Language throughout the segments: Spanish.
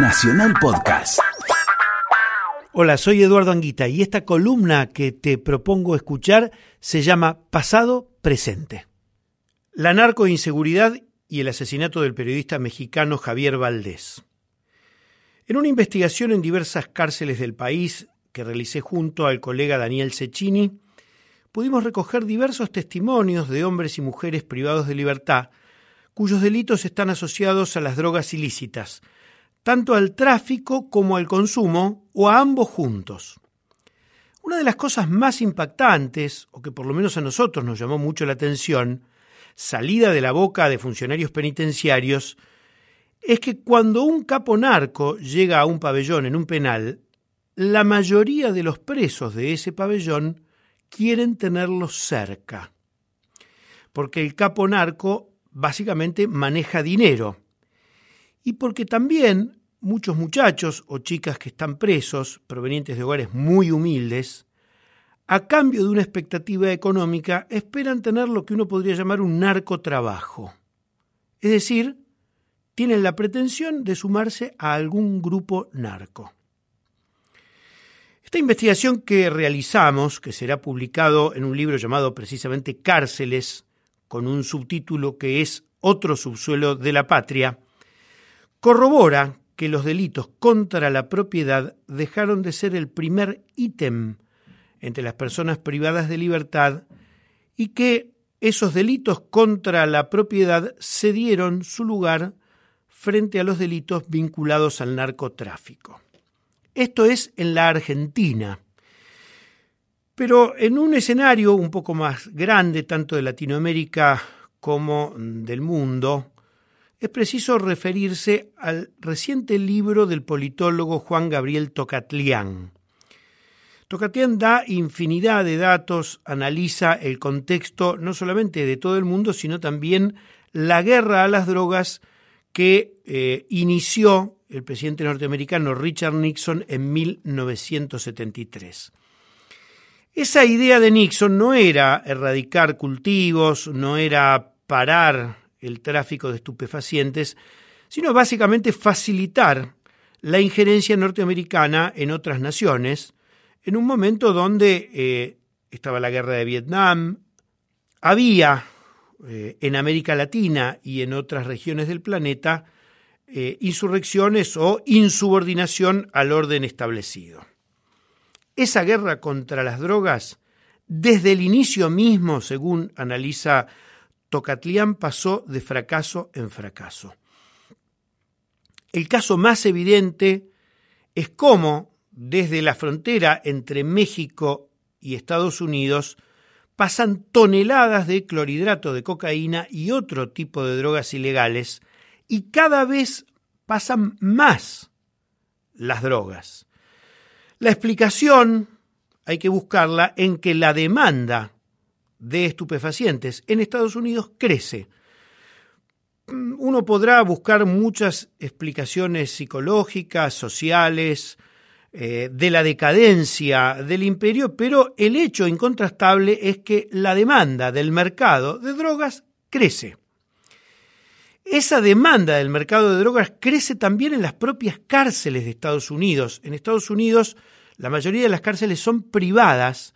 Nacional Podcast. Hola, soy Eduardo Anguita y esta columna que te propongo escuchar se llama Pasado Presente. La narcoinseguridad y el asesinato del periodista mexicano Javier Valdés. En una investigación en diversas cárceles del país que realicé junto al colega Daniel Cecchini, pudimos recoger diversos testimonios de hombres y mujeres privados de libertad cuyos delitos están asociados a las drogas ilícitas, tanto al tráfico como al consumo o a ambos juntos. Una de las cosas más impactantes, o que por lo menos a nosotros nos llamó mucho la atención, salida de la boca de funcionarios penitenciarios, es que cuando un capo narco llega a un pabellón en un penal, la mayoría de los presos de ese pabellón quieren tenerlo cerca. Porque el capo narco básicamente maneja dinero. Y porque también muchos muchachos o chicas que están presos, provenientes de hogares muy humildes, a cambio de una expectativa económica, esperan tener lo que uno podría llamar un narcotrabajo. Es decir, tienen la pretensión de sumarse a algún grupo narco. Esta investigación que realizamos, que será publicado en un libro llamado precisamente Cárceles, con un subtítulo que es Otro subsuelo de la patria, corrobora que los delitos contra la propiedad dejaron de ser el primer ítem entre las personas privadas de libertad y que esos delitos contra la propiedad cedieron su lugar frente a los delitos vinculados al narcotráfico. Esto es en la Argentina. Pero en un escenario un poco más grande, tanto de Latinoamérica como del mundo, es preciso referirse al reciente libro del politólogo Juan Gabriel Tocatlián. Tocatlián da infinidad de datos, analiza el contexto no solamente de todo el mundo, sino también la guerra a las drogas que eh, inició el presidente norteamericano Richard Nixon en 1973. Esa idea de Nixon no era erradicar cultivos, no era parar el tráfico de estupefacientes, sino básicamente facilitar la injerencia norteamericana en otras naciones, en un momento donde eh, estaba la guerra de Vietnam, había eh, en América Latina y en otras regiones del planeta eh, insurrecciones o insubordinación al orden establecido. Esa guerra contra las drogas, desde el inicio mismo, según analiza Tocatlián, pasó de fracaso en fracaso. El caso más evidente es cómo, desde la frontera entre México y Estados Unidos, pasan toneladas de clorhidrato de cocaína y otro tipo de drogas ilegales, y cada vez pasan más las drogas. La explicación hay que buscarla en que la demanda de estupefacientes en Estados Unidos crece. Uno podrá buscar muchas explicaciones psicológicas, sociales, eh, de la decadencia del imperio, pero el hecho incontrastable es que la demanda del mercado de drogas crece. Esa demanda del mercado de drogas crece también en las propias cárceles de Estados Unidos. En Estados Unidos la mayoría de las cárceles son privadas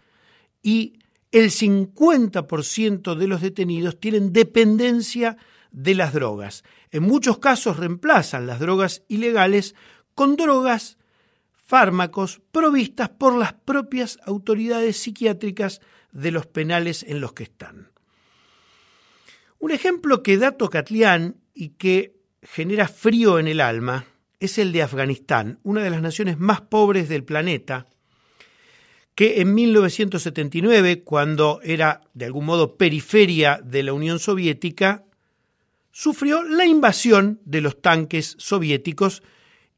y el 50% de los detenidos tienen dependencia de las drogas. En muchos casos reemplazan las drogas ilegales con drogas, fármacos provistas por las propias autoridades psiquiátricas de los penales en los que están. Un ejemplo que da Tocatlián y que genera frío en el alma es el de Afganistán, una de las naciones más pobres del planeta, que en 1979, cuando era de algún modo periferia de la Unión Soviética, sufrió la invasión de los tanques soviéticos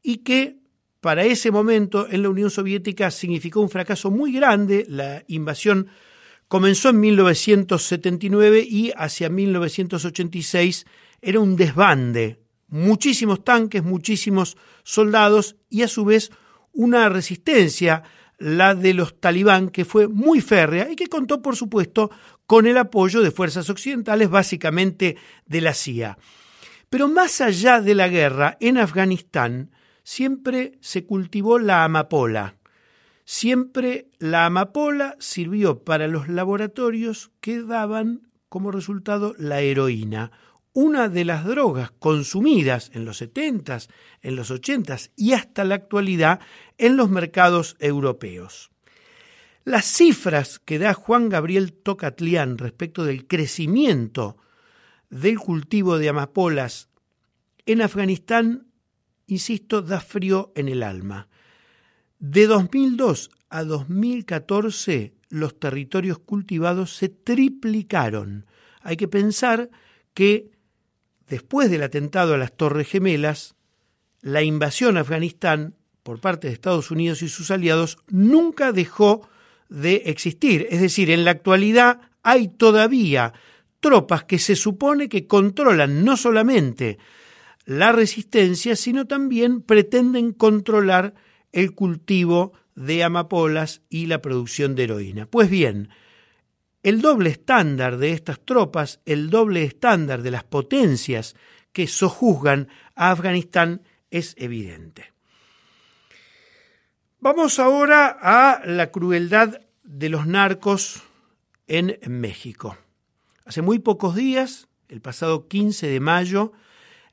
y que para ese momento en la Unión Soviética significó un fracaso muy grande. La invasión comenzó en 1979 y hacia 1986 era un desbande, muchísimos tanques, muchísimos soldados y a su vez una resistencia, la de los talibán, que fue muy férrea y que contó, por supuesto, con el apoyo de fuerzas occidentales, básicamente de la CIA. Pero más allá de la guerra, en Afganistán siempre se cultivó la amapola. Siempre la amapola sirvió para los laboratorios que daban como resultado la heroína, una de las drogas consumidas en los 70s, en los 80s y hasta la actualidad en los mercados europeos. Las cifras que da Juan Gabriel Tocatlián respecto del crecimiento del cultivo de amapolas en Afganistán, insisto, da frío en el alma. De 2002 a 2014 los territorios cultivados se triplicaron. Hay que pensar que después del atentado a las Torres Gemelas, la invasión a Afganistán por parte de Estados Unidos y sus aliados nunca dejó de existir. Es decir, en la actualidad hay todavía tropas que se supone que controlan no solamente la resistencia, sino también pretenden controlar el cultivo de amapolas y la producción de heroína. Pues bien, el doble estándar de estas tropas, el doble estándar de las potencias que sojuzgan a Afganistán es evidente. Vamos ahora a la crueldad de los narcos en México. Hace muy pocos días, el pasado 15 de mayo,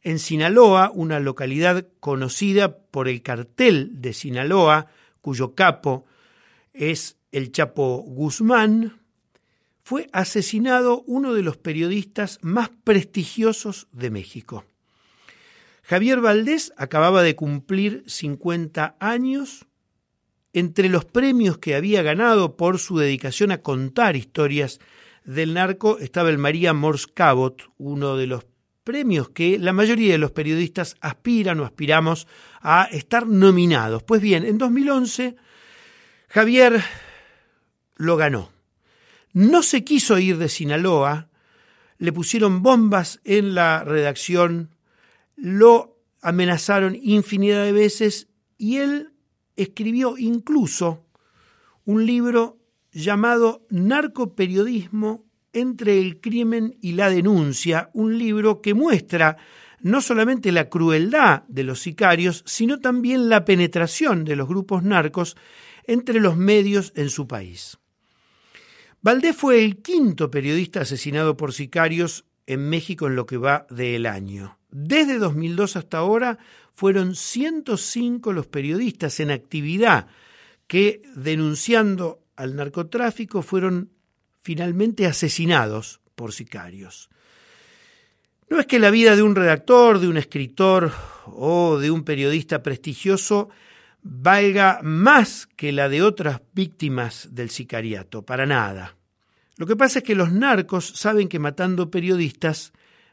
en Sinaloa, una localidad conocida por el cartel de Sinaloa, cuyo capo es el Chapo Guzmán, fue asesinado uno de los periodistas más prestigiosos de México. Javier Valdés acababa de cumplir 50 años. Entre los premios que había ganado por su dedicación a contar historias del narco estaba el María Morse Cabot, uno de los premios que la mayoría de los periodistas aspiran o aspiramos a estar nominados. Pues bien, en 2011 Javier lo ganó. No se quiso ir de Sinaloa, le pusieron bombas en la redacción, lo amenazaron infinidad de veces y él escribió incluso un libro llamado Narcoperiodismo entre el crimen y la denuncia, un libro que muestra no solamente la crueldad de los sicarios, sino también la penetración de los grupos narcos entre los medios en su país. Valdés fue el quinto periodista asesinado por sicarios en México en lo que va del año. Desde 2002 hasta ahora fueron 105 los periodistas en actividad que, denunciando al narcotráfico, fueron finalmente asesinados por sicarios. No es que la vida de un redactor, de un escritor o de un periodista prestigioso valga más que la de otras víctimas del sicariato, para nada. Lo que pasa es que los narcos saben que matando periodistas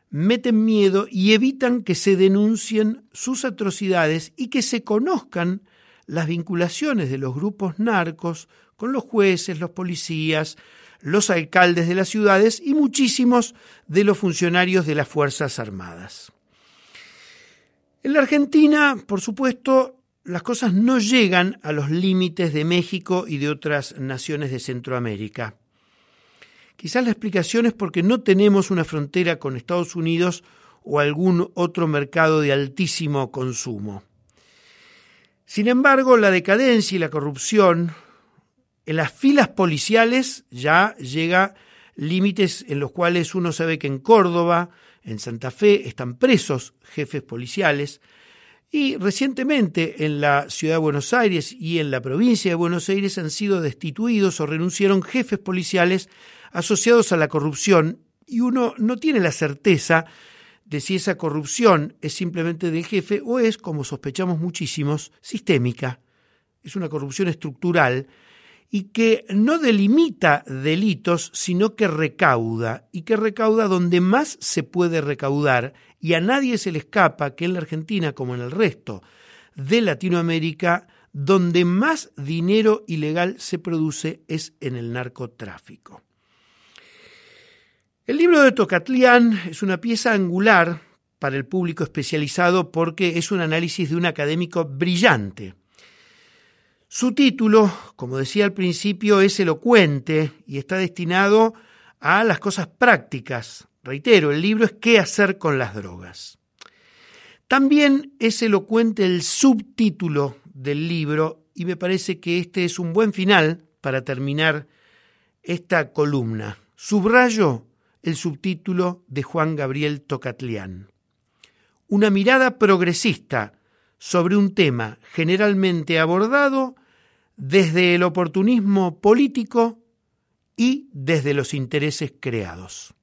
meten miedo y evitan que se denuncien sus atrocidades y que se conozcan las vinculaciones de los grupos narcos con los jueces, los policías, los alcaldes de las ciudades y muchísimos de los funcionarios de las Fuerzas Armadas. En la Argentina, por supuesto, las cosas no llegan a los límites de México y de otras naciones de Centroamérica. Quizás la explicación es porque no tenemos una frontera con Estados Unidos o algún otro mercado de altísimo consumo. Sin embargo, la decadencia y la corrupción en las filas policiales ya llega límites en los cuales uno sabe que en Córdoba, en Santa Fe, están presos jefes policiales, y recientemente en la ciudad de Buenos Aires y en la provincia de Buenos Aires han sido destituidos o renunciaron jefes policiales asociados a la corrupción y uno no tiene la certeza de si esa corrupción es simplemente del jefe o es, como sospechamos muchísimos, sistémica. Es una corrupción estructural y que no delimita delitos, sino que recauda, y que recauda donde más se puede recaudar, y a nadie se le escapa que en la Argentina, como en el resto de Latinoamérica, donde más dinero ilegal se produce es en el narcotráfico. El libro de Tocatlián es una pieza angular para el público especializado porque es un análisis de un académico brillante, su título, como decía al principio, es elocuente y está destinado a las cosas prácticas. Reitero, el libro es ¿Qué hacer con las drogas? También es elocuente el subtítulo del libro y me parece que este es un buen final para terminar esta columna. Subrayo el subtítulo de Juan Gabriel Tocatlián. Una mirada progresista sobre un tema generalmente abordado desde el oportunismo político y desde los intereses creados.